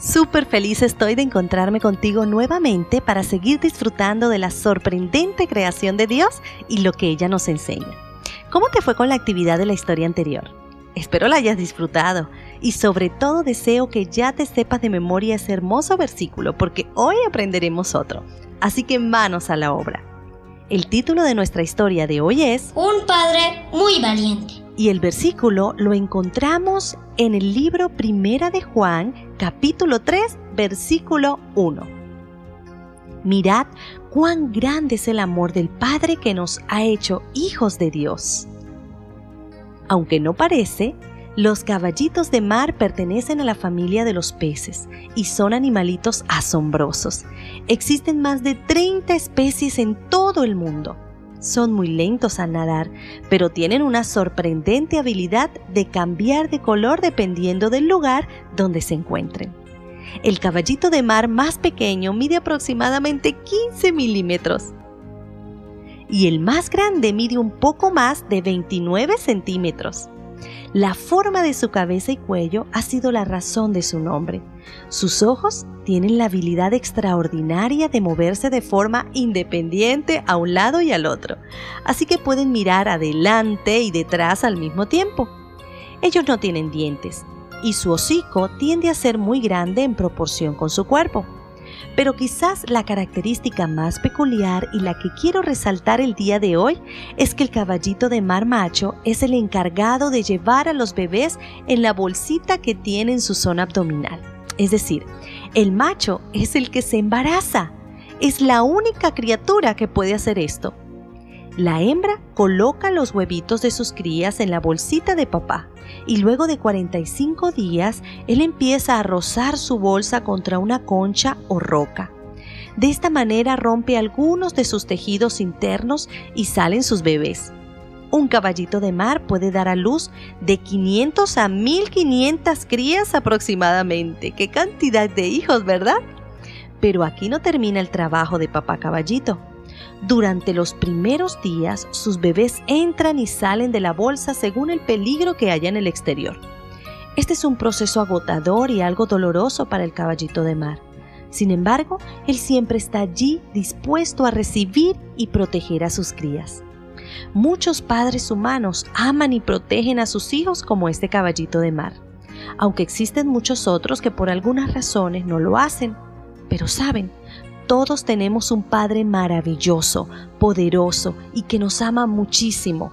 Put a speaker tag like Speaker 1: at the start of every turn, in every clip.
Speaker 1: Súper feliz estoy de encontrarme contigo nuevamente para seguir disfrutando de la sorprendente creación de Dios y lo que ella nos enseña. ¿Cómo te fue con la actividad de la historia anterior? Espero la hayas disfrutado y sobre todo deseo que ya te sepas de memoria ese hermoso versículo porque hoy aprenderemos otro. Así que manos a la obra. El título de nuestra historia de hoy es
Speaker 2: Un padre muy valiente.
Speaker 1: Y el versículo lo encontramos en el libro Primera de Juan, capítulo 3, versículo 1. Mirad cuán grande es el amor del Padre que nos ha hecho hijos de Dios. Aunque no parece, los caballitos de mar pertenecen a la familia de los peces y son animalitos asombrosos. Existen más de 30 especies en todo el mundo son muy lentos al nadar, pero tienen una sorprendente habilidad de cambiar de color dependiendo del lugar donde se encuentren. El caballito de mar más pequeño mide aproximadamente 15 milímetros y el más grande mide un poco más de 29 centímetros. La forma de su cabeza y cuello ha sido la razón de su nombre. Sus ojos tienen la habilidad extraordinaria de moverse de forma independiente a un lado y al otro, así que pueden mirar adelante y detrás al mismo tiempo. Ellos no tienen dientes y su hocico tiende a ser muy grande en proporción con su cuerpo. Pero quizás la característica más peculiar y la que quiero resaltar el día de hoy es que el caballito de mar macho es el encargado de llevar a los bebés en la bolsita que tiene en su zona abdominal. Es decir, el macho es el que se embaraza. Es la única criatura que puede hacer esto. La hembra coloca los huevitos de sus crías en la bolsita de papá y luego de 45 días él empieza a rozar su bolsa contra una concha o roca. De esta manera rompe algunos de sus tejidos internos y salen sus bebés. Un caballito de mar puede dar a luz de 500 a 1500 crías aproximadamente. ¡Qué cantidad de hijos, ¿verdad? Pero aquí no termina el trabajo de papá caballito. Durante los primeros días, sus bebés entran y salen de la bolsa según el peligro que haya en el exterior. Este es un proceso agotador y algo doloroso para el caballito de mar. Sin embargo, él siempre está allí dispuesto a recibir y proteger a sus crías. Muchos padres humanos aman y protegen a sus hijos como este caballito de mar, aunque existen muchos otros que por algunas razones no lo hacen. Pero saben, todos tenemos un Padre maravilloso, poderoso y que nos ama muchísimo.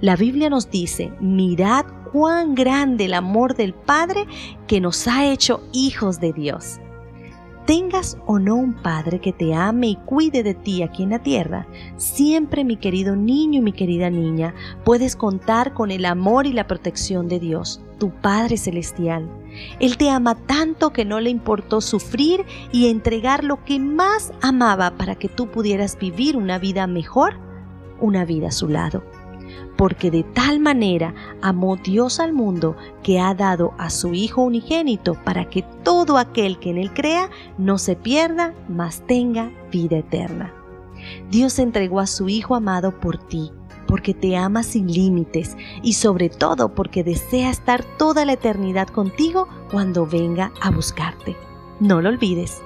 Speaker 1: La Biblia nos dice, mirad cuán grande el amor del Padre que nos ha hecho hijos de Dios. Tengas o no un padre que te ame y cuide de ti aquí en la tierra, siempre mi querido niño y mi querida niña, puedes contar con el amor y la protección de Dios, tu Padre Celestial. Él te ama tanto que no le importó sufrir y entregar lo que más amaba para que tú pudieras vivir una vida mejor, una vida a su lado. Porque de tal manera amó Dios al mundo que ha dado a su Hijo unigénito para que todo aquel que en él crea no se pierda, mas tenga vida eterna. Dios entregó a su Hijo amado por ti porque te ama sin límites y sobre todo porque desea estar toda la eternidad contigo cuando venga a buscarte. No lo olvides.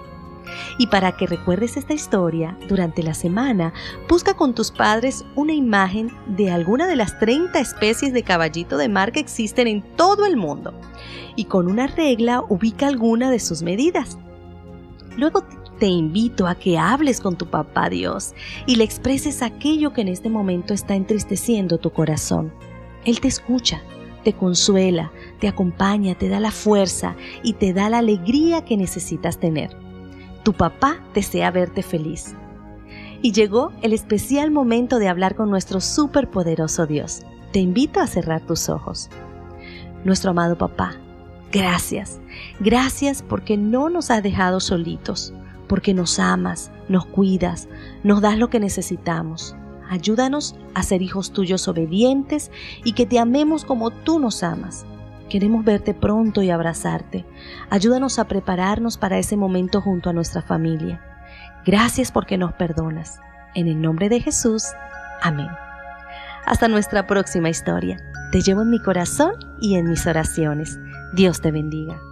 Speaker 1: Y para que recuerdes esta historia, durante la semana, busca con tus padres una imagen de alguna de las 30 especies de caballito de mar que existen en todo el mundo. Y con una regla ubica alguna de sus medidas. Luego te invito a que hables con tu papá Dios y le expreses aquello que en este momento está entristeciendo tu corazón. Él te escucha, te consuela, te acompaña, te da la fuerza y te da la alegría que necesitas tener. Tu papá desea verte feliz. Y llegó el especial momento de hablar con nuestro superpoderoso Dios. Te invito a cerrar tus ojos. Nuestro amado papá, gracias. Gracias porque no nos has dejado solitos porque nos amas, nos cuidas, nos das lo que necesitamos. Ayúdanos a ser hijos tuyos obedientes y que te amemos como tú nos amas. Queremos verte pronto y abrazarte. Ayúdanos a prepararnos para ese momento junto a nuestra familia. Gracias porque nos perdonas. En el nombre de Jesús. Amén. Hasta nuestra próxima historia. Te llevo en mi corazón y en mis oraciones. Dios te bendiga.